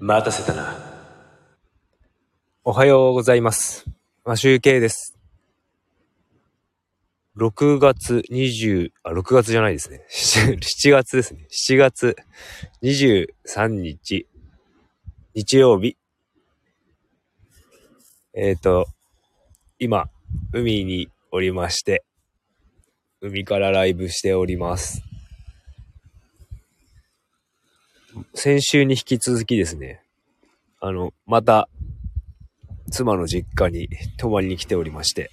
待たせたな。おはようございます。マシュウケイです。6月20、あ、6月じゃないですね。7月ですね。7月23日、日曜日。えっ、ー、と、今、海におりまして、海からライブしております。先週に引き続きですね、あの、また、妻の実家に泊まりに来ておりまして、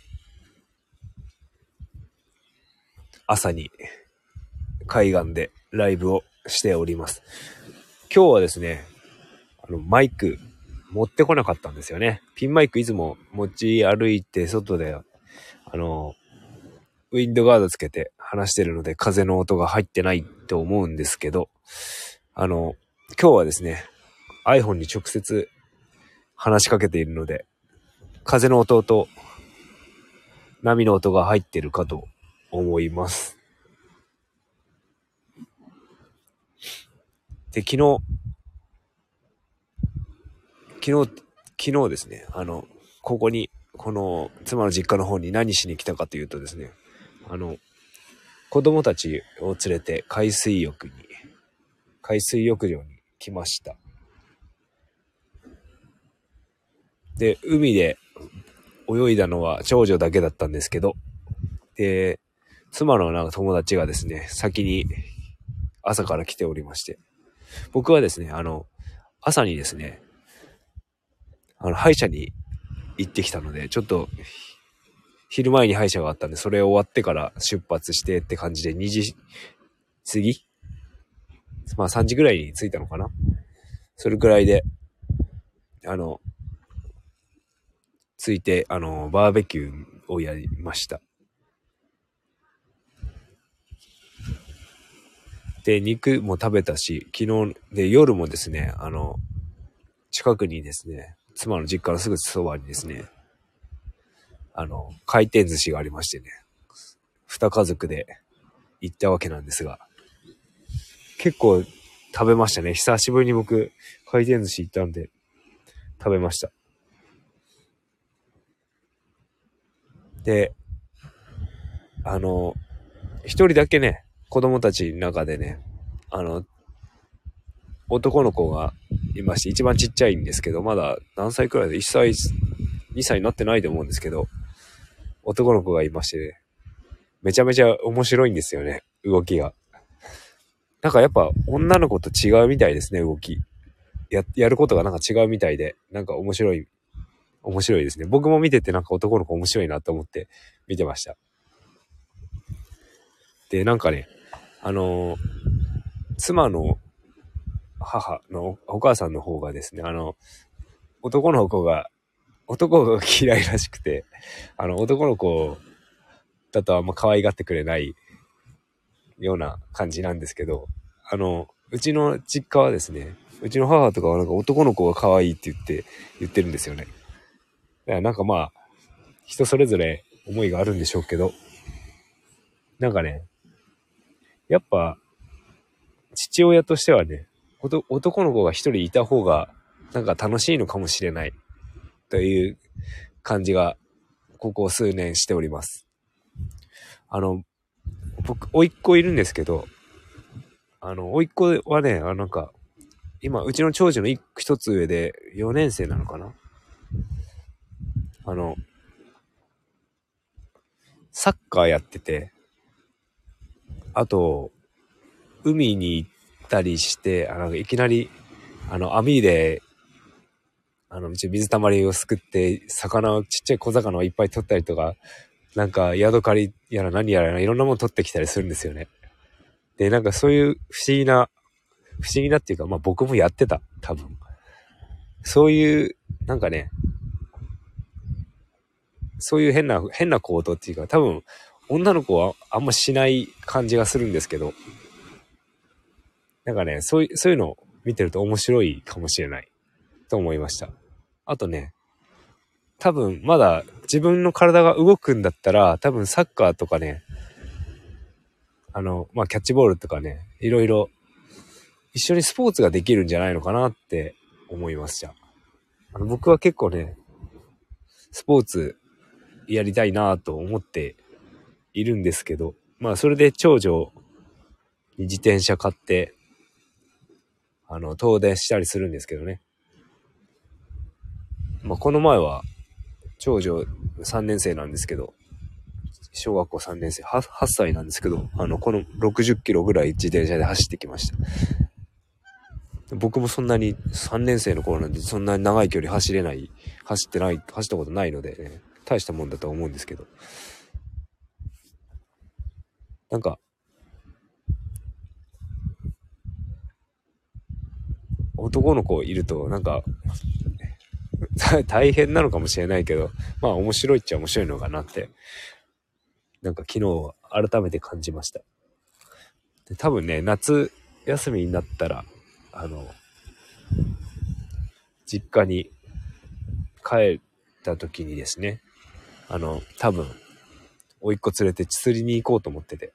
朝に海岸でライブをしております。今日はですね、あの、マイク持ってこなかったんですよね。ピンマイクいつも持ち歩いて外で、あの、ウィンドガードつけて話してるので風の音が入ってないと思うんですけど、あの、今日はですね、iPhone に直接話しかけているので、風の音と波の音が入っているかと思います。で、昨日、昨日、昨日ですね、あの、ここに、この妻の実家の方に何しに来たかというとですね、あの、子供たちを連れて海水浴に、海水浴場に来ました。で、海で泳いだのは長女だけだったんですけど、で、妻のなんか友達がですね、先に朝から来ておりまして、僕はですね、あの、朝にですね、あの、歯医者に行ってきたので、ちょっと、昼前に歯医者があったんで、それ終わってから出発してって感じで、2時過ぎまあ3時ぐらいに着いたのかなそれくらいで、あの、着いて、あの、バーベキューをやりました。で、肉も食べたし、昨日、で、夜もですね、あの、近くにですね、妻の実家のすぐそばにですね、あの、回転寿司がありましてね、二家族で行ったわけなんですが、結構食べましたね。久しぶりに僕、回転寿司行ったんで、食べました。で、あの、一人だけね、子供たちの中でね、あの、男の子がいまして、一番ちっちゃいんですけど、まだ何歳くらいで、1歳、2歳になってないと思うんですけど、男の子がいまして、ね、めちゃめちゃ面白いんですよね、動きが。なんかやっぱ女の子と違うみたいですね、動き。や、やることがなんか違うみたいで、なんか面白い、面白いですね。僕も見ててなんか男の子面白いなと思って見てました。で、なんかね、あのー、妻の母のお母さんの方がですね、あの、男の子が、男が嫌いらしくて、あの、男の子だとあんま可愛がってくれないような感じなんですけど、あの、うちの実家はですね、うちの母とかはなんか男の子が可愛いって言って、言ってるんですよね。だからなんかまあ、人それぞれ思いがあるんでしょうけど、なんかね、やっぱ、父親としてはね、男の子が一人いた方が、なんか楽しいのかもしれない、という感じが、ここ数年しております。あの、僕、甥っ子いるんですけど、あの、甥っ子はね、あなんか、今、うちの長女の一つ上で4年生なのかな？あの、サッカーやってて、あと、海に行ったりして、あの、いきなり、あの、網で、あの、水たまりをすくって、魚を、ちっちゃい小魚をいっぱい取ったりとか、なんか、ヤドカリやら何やらいろんなもの取ってきたりするんですよね。で、なんかそういう不思議な、不思議なっていうか、まあ僕もやってた、多分。そういう、なんかね、そういう変な、変な行動っていうか、多分、女の子はあんましない感じがするんですけど、なんかね、そういう、そういうのを見てると面白いかもしれない、と思いました。あとね、多分、まだ自分の体が動くんだったら、多分サッカーとかね、あの、まあ、キャッチボールとかね、いろいろ、一緒にスポーツができるんじゃないのかなって思います、じゃあ。あの、僕は結構ね、スポーツやりたいなと思っているんですけど、まあそれで長女に自転車買って、あの、遠出したりするんですけどね。まあこの前は、長女3年生なんですけど、小学校3年生8、8歳なんですけど、あの、この60キロぐらい自転車で走ってきました。僕もそんなに3年生の頃なんでそんなに長い距離走れない、走ってない、走ったことないのでね、大したもんだと思うんですけど。なんか、男の子いると、なんか、大変なのかもしれないけど、まあ面白いっちゃ面白いのかなって、なんか昨日改めて感じました。で多分ね、夏休みになったら、あの、実家に帰った時にですね、あの、多分、甥っ子連れて釣りに行こうと思ってて。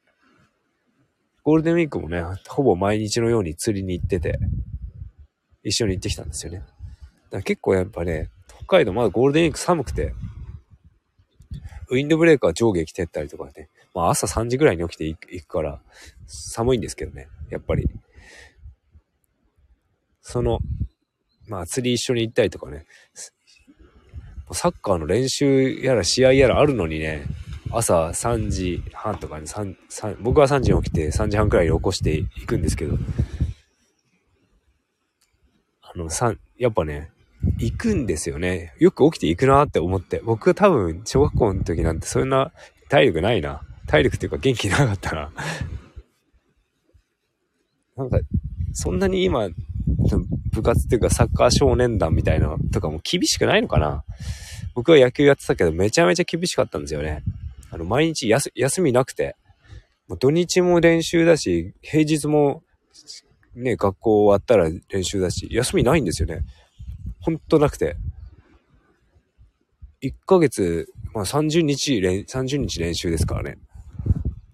ゴールデンウィークもね、ほぼ毎日のように釣りに行ってて、一緒に行ってきたんですよね。だから結構やっぱね、北海道まだゴールデンウィーク寒くて、ウィンドブレーカー上下着てったりとかね、まあ朝3時ぐらいに起きて行くから寒いんですけどね、やっぱり。その、まあ釣り一緒に行ったりとかね、サッカーの練習やら試合やらあるのにね、朝3時半とかに、3、3僕は3時に起きて3時半くらいに起こしていくんですけど、あの、3、やっぱね、行くんですよね。よく起きて行くなって思って。僕は多分、小学校の時なんてそんな体力ないな。体力っていうか元気なかったな。なんか、そんなに今、部活っていうかサッカー少年団みたいなとかも厳しくないのかな僕は野球やってたけどめちゃめちゃ厳しかったんですよね。あの、毎日休休みなくて、もう土日も練習だし、平日もね、学校終わったら練習だし、休みないんですよね。ほんとなくて。1ヶ月、まあ30日練、30日練習ですからね。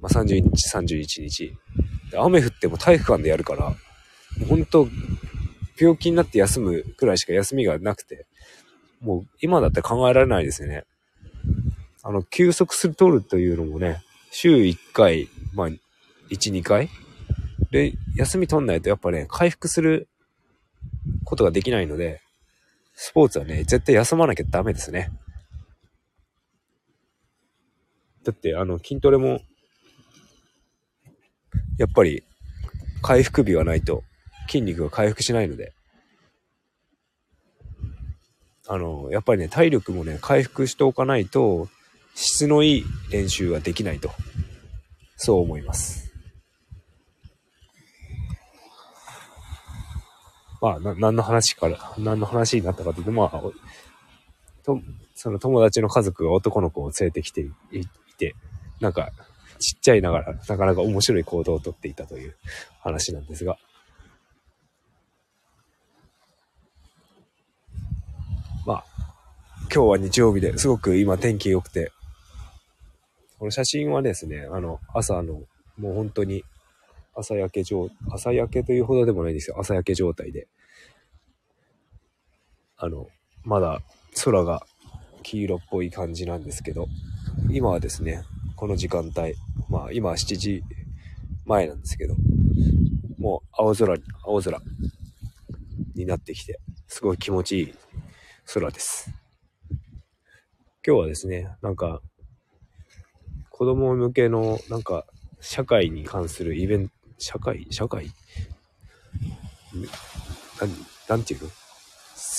まあ30日、31日。雨降っても体育館でやるから、もうほんと、病気になって休むくらいしか休みがなくて、もう今だって考えられないですよね。あの、休息する取るというのもね、週1回、まあ、1、2回で、休み取んないとやっぱね、回復することができないので、スポーツはね、絶対休まなきゃダメですね。だって、あの、筋トレも、やっぱり、回復日がないと筋肉が回復しないので、あの、やっぱりね、体力もね、回復しておかないと、質のいい練習はできないと、そう思います。まあ、な、何の話から、何の話になったかというと、まあ、と、その友達の家族が男の子を連れてきていて、なんか、ちっちゃいながら、なかなか面白い行動をとっていたという話なんですが、まあ、今日は日曜日ですごく今天気良くて、この写真はですね、あの、朝の、もう本当に朝焼け状、朝焼けというほどでもないですよ。朝焼け状態で。あの、まだ空が黄色っぽい感じなんですけど、今はですね、この時間帯、まあ今は7時前なんですけど、もう青空、青空になってきて、すごい気持ちいい空です。今日はですね、なんか、子供向けの、なんか、社会に関するイベント、社会？社会？なん、なんていうの？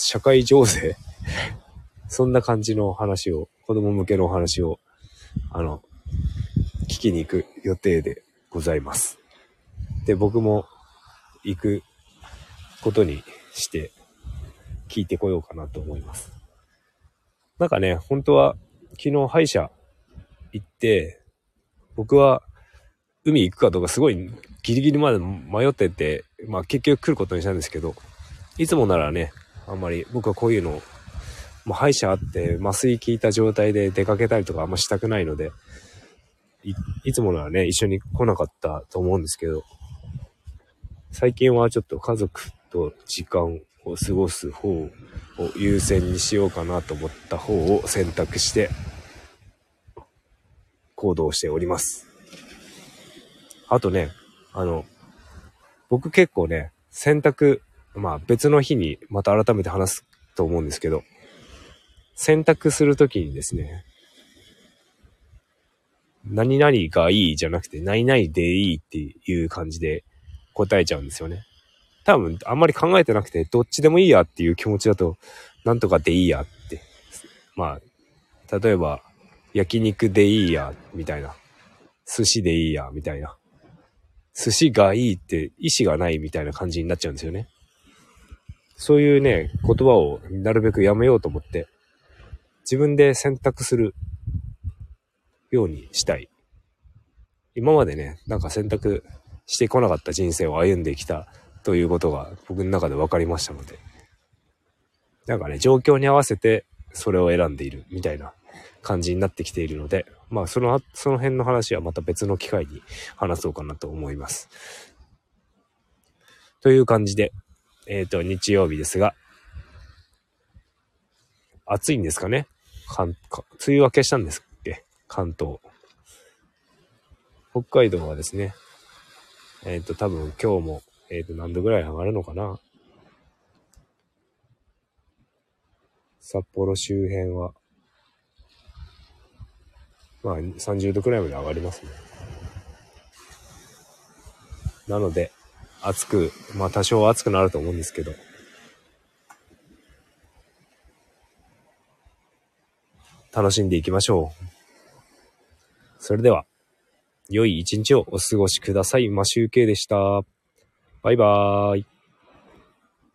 社会情勢？そんな感じの話を、子供向けのお話を、あの、聞きに行く予定でございます。で、僕も行くことにして聞いてこようかなと思います。なんかね、本当は昨日歯医者行って、僕は海行くかどうかすごいギリギリまで迷ってて、まあ結局来ることにしたんですけど、いつもならね、あんまり僕はこういうの、もう歯医者あって麻酔効いた状態で出かけたりとかあんましたくないので、いいつもならね、一緒に来なかったと思うんですけど、最近はちょっと家族と時間を過ごす方を優先にしようかなと思った方を選択して行動しております。あとね、あの、僕結構ね、選択、まあ別の日にまた改めて話すと思うんですけど、選択するときにですね、何々がいいじゃなくて、何々でいいっていう感じで答えちゃうんですよね。多分、あんまり考えてなくて、どっちでもいいやっていう気持ちだと、なんとかでいいやって。まあ、例えば、焼肉でいいや、みたいな。寿司でいいや、みたいな。寿司がいいって意思がないみたいな感じになっちゃうんですよね。そういうね、言葉をなるべくやめようと思って、自分で選択するようにしたい。今までね、なんか選択してこなかった人生を歩んできたということが僕の中で分かりましたので、なんかね、状況に合わせてそれを選んでいるみたいな感じになってきているので、まあその、その辺の話はまた別の機会に話そうかなと思います。という感じで、えっ、ー、と、日曜日ですが、暑いんですかね？関、梅雨明けしたんですっけ？関東。北海道はですね、えっ、ー、と、多分今日も、えっ、ー、と、何度ぐらい上がるのかな？札幌周辺は、まあ30度くらいまで上がりますね。なので、暑く、まあ多少暑くなると思うんですけど、楽しんでいきましょう。それでは、良い一日をお過ごしください。マシュウケイでした。バイバーイ。